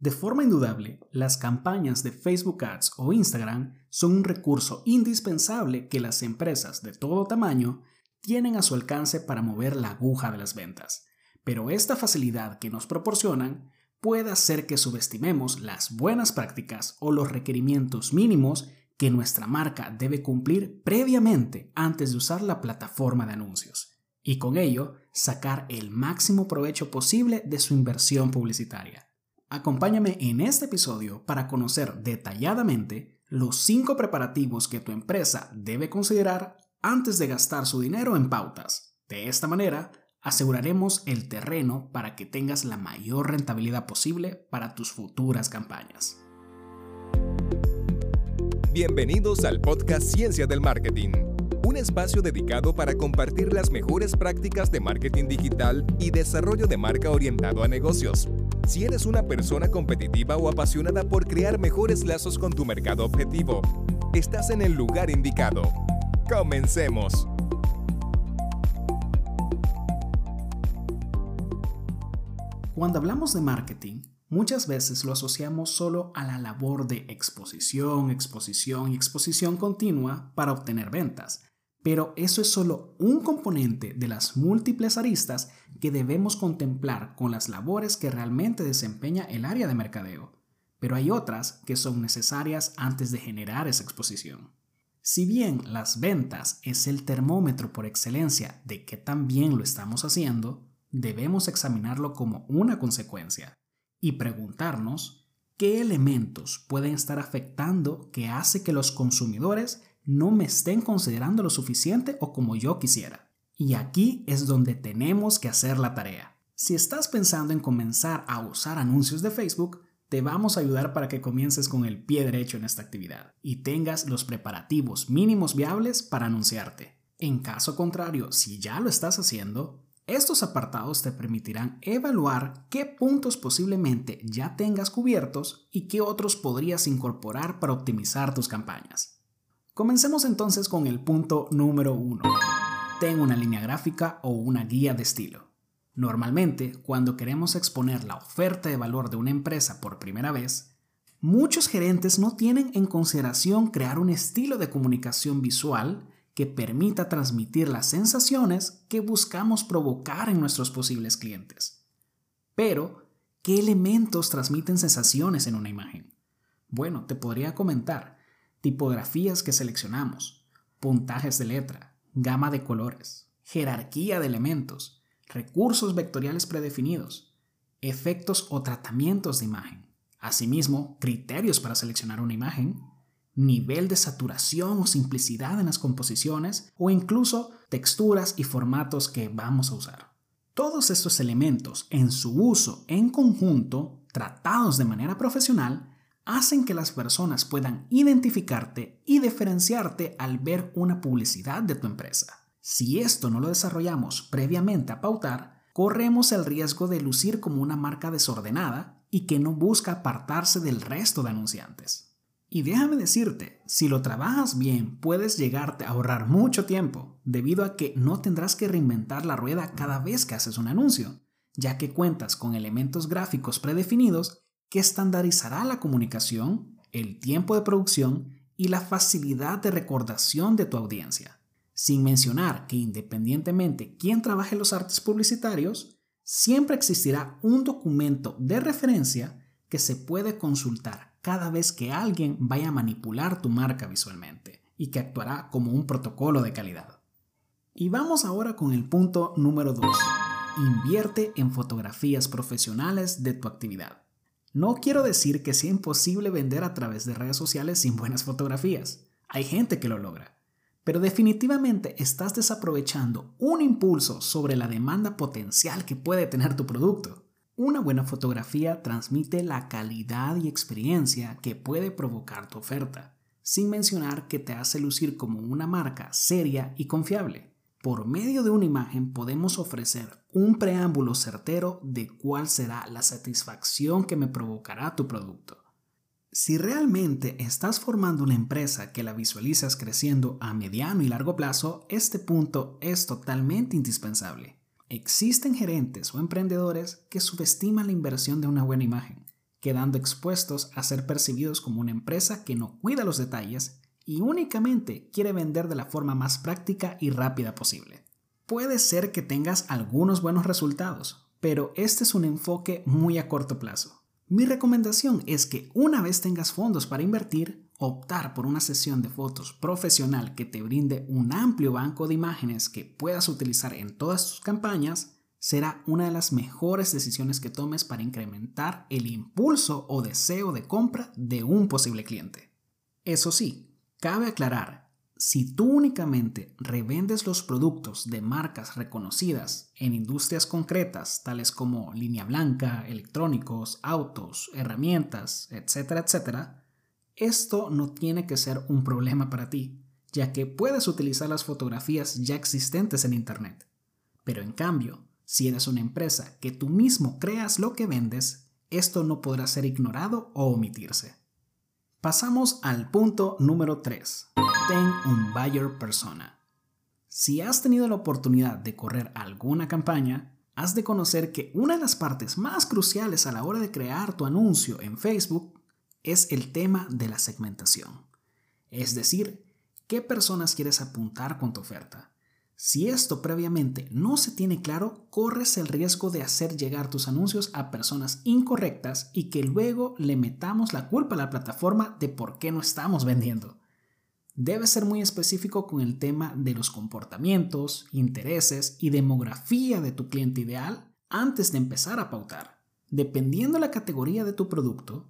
De forma indudable, las campañas de Facebook Ads o Instagram son un recurso indispensable que las empresas de todo tamaño tienen a su alcance para mover la aguja de las ventas. Pero esta facilidad que nos proporcionan puede hacer que subestimemos las buenas prácticas o los requerimientos mínimos que nuestra marca debe cumplir previamente antes de usar la plataforma de anuncios y con ello sacar el máximo provecho posible de su inversión publicitaria. Acompáñame en este episodio para conocer detalladamente los 5 preparativos que tu empresa debe considerar antes de gastar su dinero en pautas. De esta manera, aseguraremos el terreno para que tengas la mayor rentabilidad posible para tus futuras campañas. Bienvenidos al podcast Ciencia del Marketing, un espacio dedicado para compartir las mejores prácticas de marketing digital y desarrollo de marca orientado a negocios. Si eres una persona competitiva o apasionada por crear mejores lazos con tu mercado objetivo, estás en el lugar indicado. Comencemos. Cuando hablamos de marketing, muchas veces lo asociamos solo a la labor de exposición, exposición y exposición continua para obtener ventas. Pero eso es solo un componente de las múltiples aristas que debemos contemplar con las labores que realmente desempeña el área de mercadeo. Pero hay otras que son necesarias antes de generar esa exposición. Si bien las ventas es el termómetro por excelencia de que tan bien lo estamos haciendo, debemos examinarlo como una consecuencia y preguntarnos qué elementos pueden estar afectando que hace que los consumidores no me estén considerando lo suficiente o como yo quisiera. Y aquí es donde tenemos que hacer la tarea. Si estás pensando en comenzar a usar anuncios de Facebook, te vamos a ayudar para que comiences con el pie derecho en esta actividad y tengas los preparativos mínimos viables para anunciarte. En caso contrario, si ya lo estás haciendo, estos apartados te permitirán evaluar qué puntos posiblemente ya tengas cubiertos y qué otros podrías incorporar para optimizar tus campañas. Comencemos entonces con el punto número 1. Ten una línea gráfica o una guía de estilo. Normalmente, cuando queremos exponer la oferta de valor de una empresa por primera vez, muchos gerentes no tienen en consideración crear un estilo de comunicación visual que permita transmitir las sensaciones que buscamos provocar en nuestros posibles clientes. Pero, ¿qué elementos transmiten sensaciones en una imagen? Bueno, te podría comentar tipografías que seleccionamos, puntajes de letra, gama de colores, jerarquía de elementos, recursos vectoriales predefinidos, efectos o tratamientos de imagen, asimismo criterios para seleccionar una imagen, nivel de saturación o simplicidad en las composiciones o incluso texturas y formatos que vamos a usar. Todos estos elementos en su uso en conjunto, tratados de manera profesional, hacen que las personas puedan identificarte y diferenciarte al ver una publicidad de tu empresa. Si esto no lo desarrollamos previamente a pautar, corremos el riesgo de lucir como una marca desordenada y que no busca apartarse del resto de anunciantes. Y déjame decirte, si lo trabajas bien, puedes llegarte a ahorrar mucho tiempo, debido a que no tendrás que reinventar la rueda cada vez que haces un anuncio, ya que cuentas con elementos gráficos predefinidos que estandarizará la comunicación, el tiempo de producción y la facilidad de recordación de tu audiencia. Sin mencionar que independientemente quién trabaje los artes publicitarios, siempre existirá un documento de referencia que se puede consultar cada vez que alguien vaya a manipular tu marca visualmente y que actuará como un protocolo de calidad. Y vamos ahora con el punto número 2. Invierte en fotografías profesionales de tu actividad. No quiero decir que sea imposible vender a través de redes sociales sin buenas fotografías. Hay gente que lo logra. Pero definitivamente estás desaprovechando un impulso sobre la demanda potencial que puede tener tu producto. Una buena fotografía transmite la calidad y experiencia que puede provocar tu oferta, sin mencionar que te hace lucir como una marca seria y confiable. Por medio de una imagen podemos ofrecer un preámbulo certero de cuál será la satisfacción que me provocará tu producto. Si realmente estás formando una empresa que la visualizas creciendo a mediano y largo plazo, este punto es totalmente indispensable. Existen gerentes o emprendedores que subestiman la inversión de una buena imagen, quedando expuestos a ser percibidos como una empresa que no cuida los detalles y únicamente quiere vender de la forma más práctica y rápida posible. Puede ser que tengas algunos buenos resultados, pero este es un enfoque muy a corto plazo. Mi recomendación es que una vez tengas fondos para invertir, optar por una sesión de fotos profesional que te brinde un amplio banco de imágenes que puedas utilizar en todas tus campañas será una de las mejores decisiones que tomes para incrementar el impulso o deseo de compra de un posible cliente. Eso sí, cabe aclarar, si tú únicamente revendes los productos de marcas reconocidas en industrias concretas tales como línea blanca, electrónicos, autos, herramientas, etcétera, etcétera, esto no tiene que ser un problema para ti, ya que puedes utilizar las fotografías ya existentes en Internet. Pero en cambio, si eres una empresa que tú mismo creas lo que vendes, esto no podrá ser ignorado o omitirse. Pasamos al punto número 3. Ten un buyer persona. Si has tenido la oportunidad de correr alguna campaña, has de conocer que una de las partes más cruciales a la hora de crear tu anuncio en Facebook es el tema de la segmentación. Es decir, qué personas quieres apuntar con tu oferta. Si esto previamente no se tiene claro, corres el riesgo de hacer llegar tus anuncios a personas incorrectas y que luego le metamos la culpa a la plataforma de por qué no estamos vendiendo. Debes ser muy específico con el tema de los comportamientos, intereses y demografía de tu cliente ideal antes de empezar a pautar. Dependiendo la categoría de tu producto,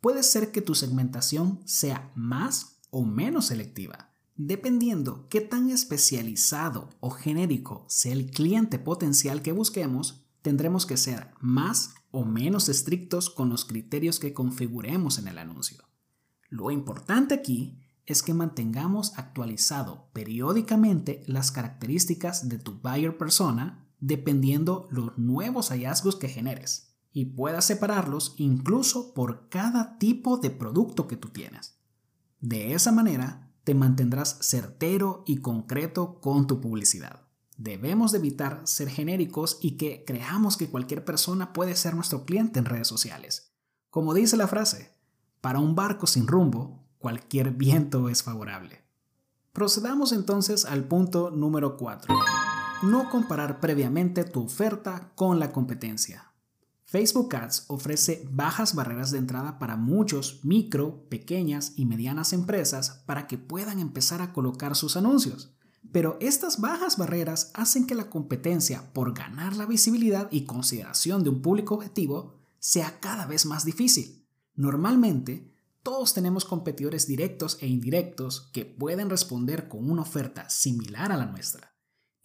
puede ser que tu segmentación sea más o menos selectiva. Dependiendo qué tan especializado o genérico sea el cliente potencial que busquemos, tendremos que ser más o menos estrictos con los criterios que configuremos en el anuncio. Lo importante aquí es que mantengamos actualizado periódicamente las características de tu buyer persona dependiendo los nuevos hallazgos que generes y puedas separarlos incluso por cada tipo de producto que tú tienes. De esa manera, te mantendrás certero y concreto con tu publicidad. Debemos de evitar ser genéricos y que creamos que cualquier persona puede ser nuestro cliente en redes sociales. Como dice la frase, para un barco sin rumbo, cualquier viento es favorable. Procedamos entonces al punto número 4. No comparar previamente tu oferta con la competencia. Facebook Ads ofrece bajas barreras de entrada para muchos micro, pequeñas y medianas empresas para que puedan empezar a colocar sus anuncios. Pero estas bajas barreras hacen que la competencia por ganar la visibilidad y consideración de un público objetivo sea cada vez más difícil. Normalmente, todos tenemos competidores directos e indirectos que pueden responder con una oferta similar a la nuestra.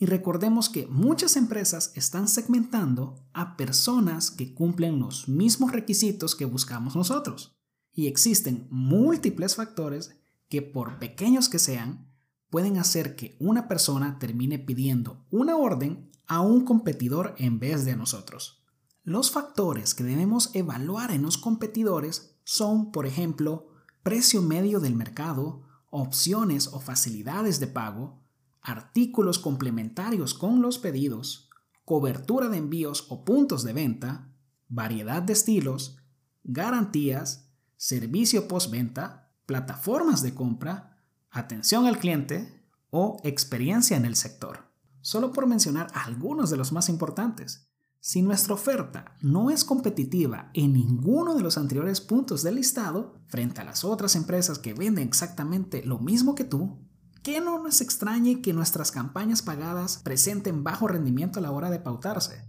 Y recordemos que muchas empresas están segmentando a personas que cumplen los mismos requisitos que buscamos nosotros. Y existen múltiples factores que, por pequeños que sean, pueden hacer que una persona termine pidiendo una orden a un competidor en vez de a nosotros. Los factores que debemos evaluar en los competidores son, por ejemplo, precio medio del mercado, opciones o facilidades de pago, artículos complementarios con los pedidos, cobertura de envíos o puntos de venta, variedad de estilos, garantías, servicio postventa, plataformas de compra, atención al cliente o experiencia en el sector. Solo por mencionar algunos de los más importantes. Si nuestra oferta no es competitiva en ninguno de los anteriores puntos del listado, frente a las otras empresas que venden exactamente lo mismo que tú, que no nos extrañe que nuestras campañas pagadas presenten bajo rendimiento a la hora de pautarse.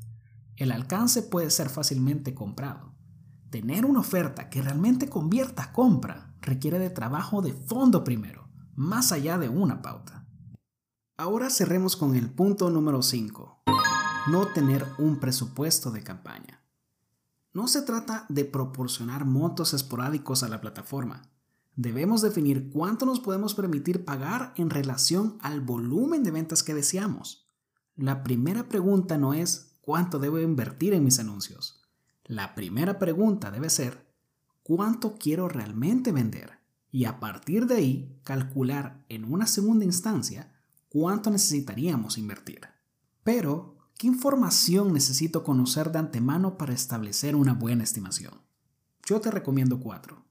El alcance puede ser fácilmente comprado. Tener una oferta que realmente convierta a compra requiere de trabajo de fondo primero, más allá de una pauta. Ahora cerremos con el punto número 5. No tener un presupuesto de campaña. No se trata de proporcionar montos esporádicos a la plataforma, Debemos definir cuánto nos podemos permitir pagar en relación al volumen de ventas que deseamos. La primera pregunta no es cuánto debo invertir en mis anuncios. La primera pregunta debe ser cuánto quiero realmente vender y a partir de ahí calcular en una segunda instancia cuánto necesitaríamos invertir. Pero, ¿qué información necesito conocer de antemano para establecer una buena estimación? Yo te recomiendo cuatro.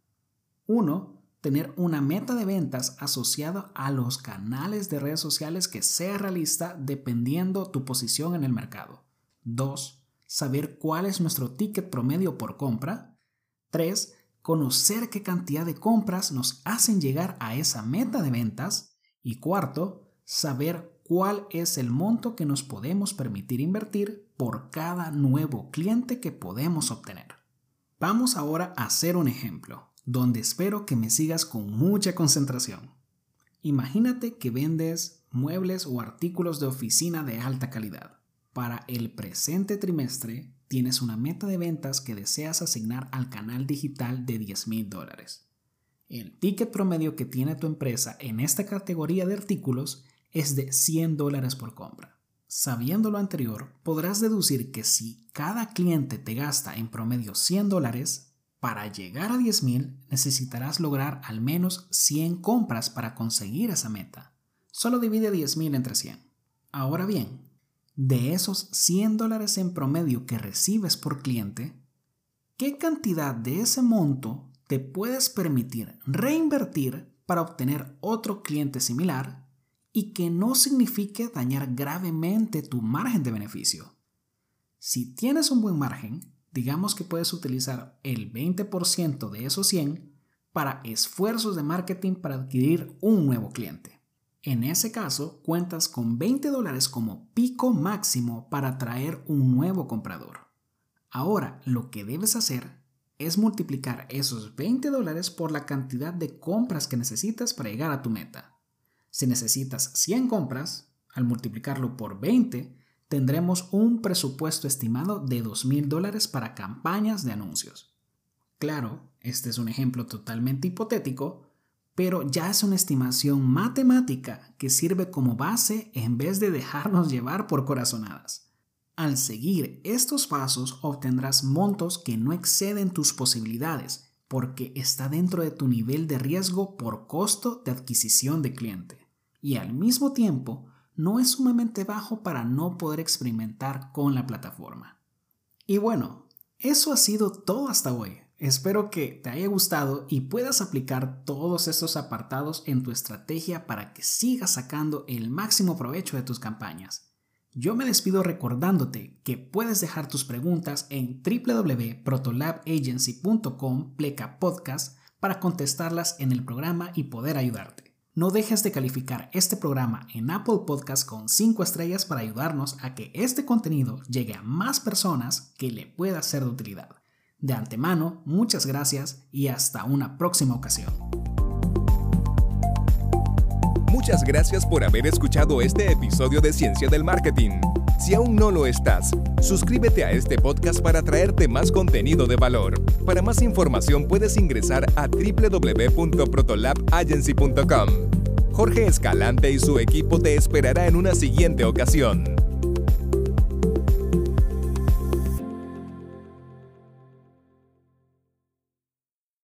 Uno, tener una meta de ventas asociada a los canales de redes sociales que sea realista dependiendo tu posición en el mercado. 2. Saber cuál es nuestro ticket promedio por compra. 3. Conocer qué cantidad de compras nos hacen llegar a esa meta de ventas. Y cuarto, saber cuál es el monto que nos podemos permitir invertir por cada nuevo cliente que podemos obtener. Vamos ahora a hacer un ejemplo donde espero que me sigas con mucha concentración. Imagínate que vendes muebles o artículos de oficina de alta calidad. Para el presente trimestre tienes una meta de ventas que deseas asignar al canal digital de 10 mil dólares. El ticket promedio que tiene tu empresa en esta categoría de artículos es de 100 dólares por compra. Sabiendo lo anterior, podrás deducir que si cada cliente te gasta en promedio 100 dólares, para llegar a 10.000 necesitarás lograr al menos 100 compras para conseguir esa meta. Solo divide 10.000 entre 100. Ahora bien, de esos 100 dólares en promedio que recibes por cliente, ¿qué cantidad de ese monto te puedes permitir reinvertir para obtener otro cliente similar y que no signifique dañar gravemente tu margen de beneficio? Si tienes un buen margen, digamos que puedes utilizar el 20% de esos 100 para esfuerzos de marketing para adquirir un nuevo cliente. En ese caso, cuentas con 20 dólares como pico máximo para atraer un nuevo comprador. Ahora, lo que debes hacer es multiplicar esos 20 dólares por la cantidad de compras que necesitas para llegar a tu meta. Si necesitas 100 compras, al multiplicarlo por 20, tendremos un presupuesto estimado de $2,000 dólares para campañas de anuncios. Claro, este es un ejemplo totalmente hipotético, pero ya es una estimación matemática que sirve como base en vez de dejarnos llevar por corazonadas. Al seguir estos pasos obtendrás montos que no exceden tus posibilidades porque está dentro de tu nivel de riesgo por costo de adquisición de cliente. Y al mismo tiempo no es sumamente bajo para no poder experimentar con la plataforma. Y bueno, eso ha sido todo hasta hoy. Espero que te haya gustado y puedas aplicar todos estos apartados en tu estrategia para que sigas sacando el máximo provecho de tus campañas. Yo me despido recordándote que puedes dejar tus preguntas en www.protolabagency.com pleca podcast para contestarlas en el programa y poder ayudarte. No dejes de calificar este programa en Apple Podcast con 5 estrellas para ayudarnos a que este contenido llegue a más personas que le pueda ser de utilidad. De antemano, muchas gracias y hasta una próxima ocasión. Muchas gracias por haber escuchado este episodio de Ciencia del Marketing. Si aún no lo estás, suscríbete a este podcast para traerte más contenido de valor. Para más información puedes ingresar a www.protolabagency.com. Jorge Escalante y su equipo te esperará en una siguiente ocasión.